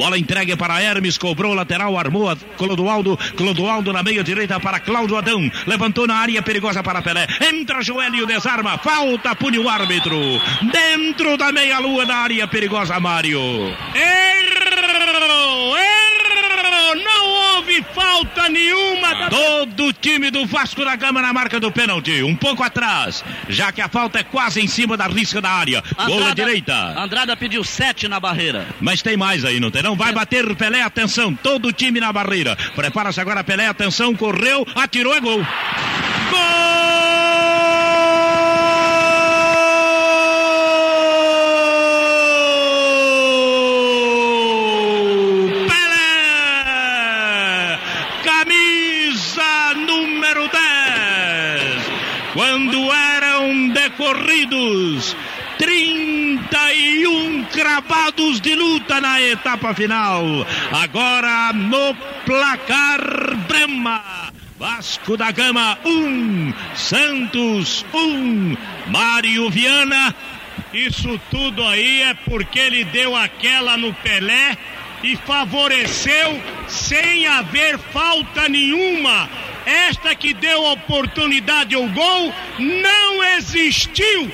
Bola entregue para Hermes, cobrou lateral, armou a Clodoaldo. Clodoaldo na meia direita para Cláudio Adão. Levantou na área perigosa para Pelé. Entra Joelho, desarma. Falta, pune o árbitro. Dentro da meia-lua na área perigosa, Mário. Errou! Errou! Não houve falta nenhuma. Da... Todo o time do Vasco da Gama na marca do pênalti. Um pouco atrás, já que a falta é quase em cima da risca da área. Gol à direita. Andrada pediu sete na barreira. Mas tem mais aí, não tem não? Vai bater Pelé, atenção. Todo o time na barreira. Prepara-se agora Pelé, atenção. Correu, atirou, é gol. Gol! Quando eram decorridos 31 cravados de luta na etapa final. Agora no placar Brema. Vasco da Gama 1, um, Santos 1, um, Mário Viana. Isso tudo aí é porque ele deu aquela no Pelé e favoreceu sem haver falta nenhuma. Esta que deu oportunidade ao gol não existiu.